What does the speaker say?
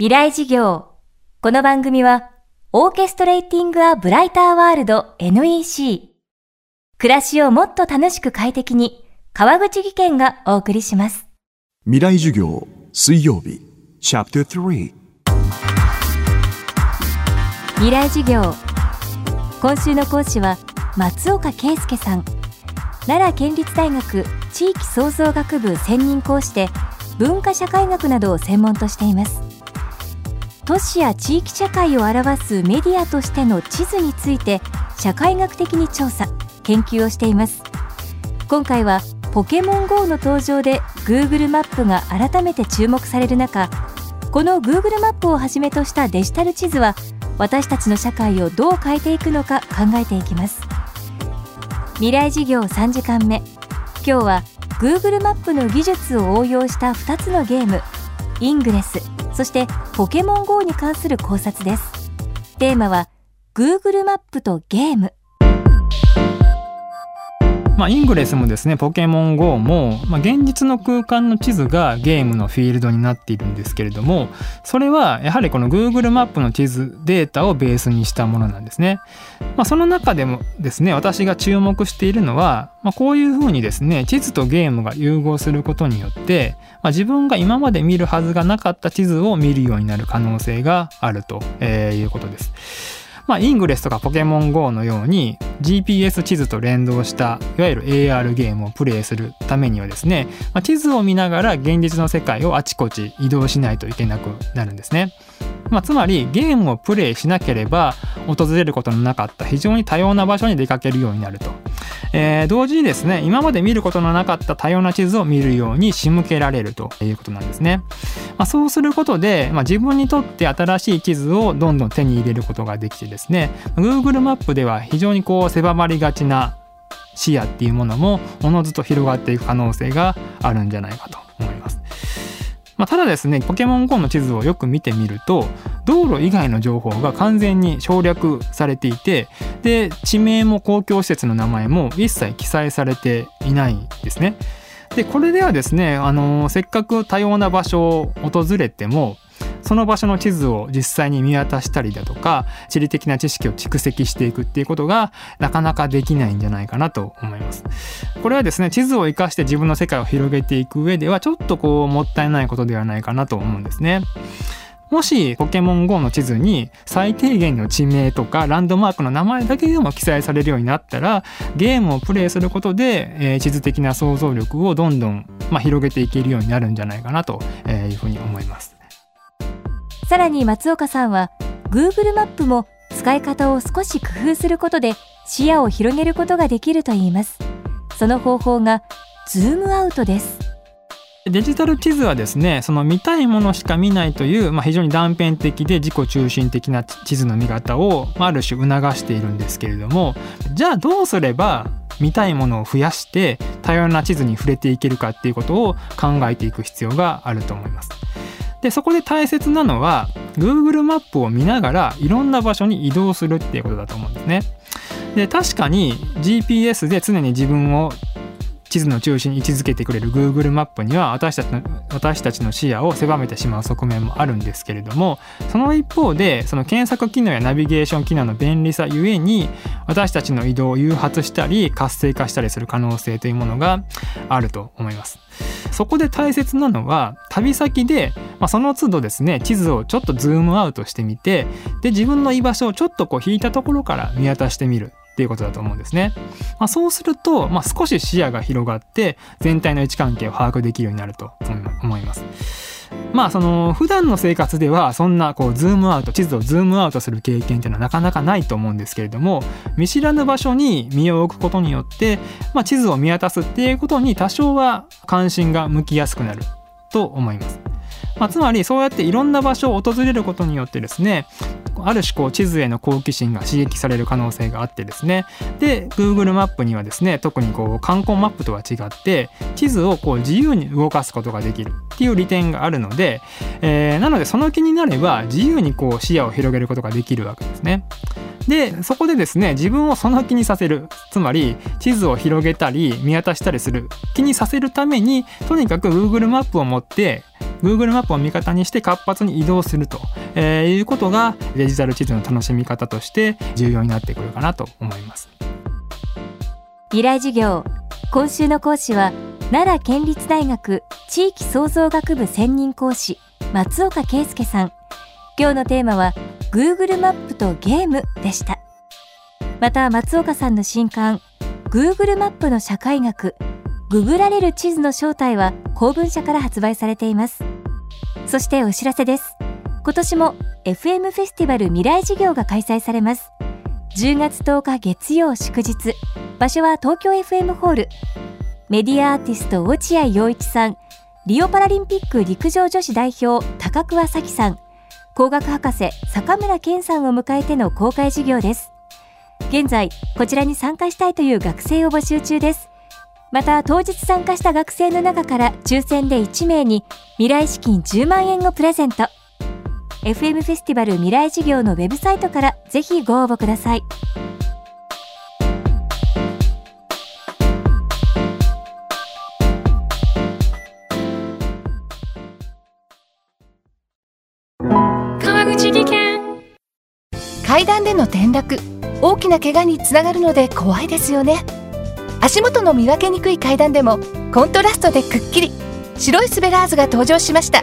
未来事業。この番組は、オーケストレーティング・ア・ブライター・ワールド NEC。暮らしをもっと楽しく快適に、川口義賢がお送りします。未来授業水曜日チャプター3未来事業。今週の講師は、松岡圭介さん。奈良県立大学地域創造学部専任講師で、文化社会学などを専門としています。都市や地域社会を表すメディアとしての地図について社会学的に調査研究をしています。今回はポケモン GO の登場で Google マップが改めて注目される中この Google マップをはじめとしたデジタル地図は私たちの社会をどう変えていくのか考えていきます。未来事業3時間目今日は Google マップの技術を応用した2つのゲームイングレス。そしてポケモン GO に関する考察です。テーマは Google マップとゲーム。まあ、イングレスもですね、ポケモン GO も、まあ、現実の空間の地図がゲームのフィールドになっているんですけれども、それはやはりこの Google マップの地図データをベースにしたものなんですね。まあ、その中でもですね、私が注目しているのは、まあ、こういうふうにですね、地図とゲームが融合することによって、まあ、自分が今まで見るはずがなかった地図を見るようになる可能性があると、え、いうことです。まあ、イングレスとかポケモン GO のように GPS 地図と連動したいわゆる AR ゲームをプレイするためにはですね、まあ、地図を見ながら現実の世界をあちこち移動しないといけなくなるんですね。まあ、つまりゲームをプレイしなければ訪れることのなかった非常に多様な場所に出かけるようになると。えー、同時にですね今まで見ることのなかった多様な地図を見るように仕向けられるということなんですね。まあ、そうすることで、まあ、自分にとって新しい地図をどんどん手に入れることができてですね Google マップでは非常にこう狭まりがちな視野っていうものもおのずと広がっていく可能性があるんじゃないかと思います。まあ、ただですねポケモン GO の地図をよく見てみると道路以外の情報が完全に省略されていてで地名も公共施設の名前も一切記載されていないんですね。でこれではですねあのせっかく多様な場所を訪れてもその場所の地図を実際に見渡したりだとか地理的な知識を蓄積していくっていうことがなかなかできないんじゃないかなと思います。これはですね地図を生かして自分の世界を広げていく上ではちょっとこうもったいないことではないかなと思うんですね。もしポケモン GO の地図に最低限の地名とかランドマークの名前だけでも記載されるようになったらゲームをプレイすることで、えー、地図的な想像力をどんどん、まあ、広げていけるようになるんじゃないかなというふうに思います。さらに松岡さんは Google マップも使い方を少し工夫することで視野を広げることができるといいますその方法がズームアウトですデジタル地図はですねその見たいものしか見ないという、まあ、非常に断片的で自己中心的な地図の見方を、あ、ある種促しているんですけれどもじゃあどうすれば見たいものを増やして多様な地図に触れていけるかっていうことを考えていく必要があると思います。でそこで大切なのは Google マップを見ながらいろんな場所に移動するっていうことだと思うんですね。で確かに GPS で常に自分を地図の中心に位置づけてくれる Google マップには私たちの私たちの視野を狭めてしまう側面もあるんですけれどもその一方でその検索機能やナビゲーション機能の便利さゆえに私たちの移動を誘発したり活性化したりする可能性というものがあると思います。そこで大切なのは旅先で、まあ、その都度ですね地図をちょっとズームアウトしてみてで自分の居場所をちょっとこう引いたところから見渡してみるっていうことだと思うんですね。まあ、そうすると、まあ、少し視野が広がって全体の位置関係を把握できるようになると思います。まあその普段の生活ではそんなこうズームアウト地図をズームアウトする経験っていうのはなかなかないと思うんですけれども見知らぬ場所に身を置くことによって、まあ、地図を見渡すっていうことに多少は関心が向きやすくなると思います。まあ、つまりそうやっていろんな場所を訪れることによってですねある種こう地図への好奇心が刺激される可能性があってですね。で Google マップにはですね特にこう観光マップとは違って地図をこう自由に動かすことができるっていう利点があるので、えー、なのでその気になれば自由にこう視野を広げることができるわけですね。でそこでですね自分をその気にさせる。つまり地図を広げたり見渡したりする。気にさせるためにとにかく Google マップを持って Google マップを味方にして活発に移動すると、えー、いうことがデジタル地図の楽しみ方として重要になってくるかなと思います。未来授業今週の講師は奈良県立大学地域創造学部専任講師松岡圭介さん。今日のテーマは Google マップとゲームでした。また松岡さんの新刊 Google マップの社会学ググられる地図の正体は公文社から発売されています。そしてお知らせです。今年も FM フェスティバル未来事業が開催されます。10月10日月曜祝日場所は東京 FM ホール。メディアアーティスト落合陽一さんリオパラリンピック陸上女子代表高桑咲さん。工学博士坂村健さんを迎えての公開授業です。現在こちらに参加したいという学生を募集中です。また当日参加した学生の中から抽選で1名に未来資金10万円をプレゼント。FM フェスティバル未来事業のウェブサイトからぜひご応募ください。川口技研。階段での転落大きな怪我につながるので怖いですよね。足元の見分けにくい階段でもコントラストでくっきり。白いスベラーズが登場しました。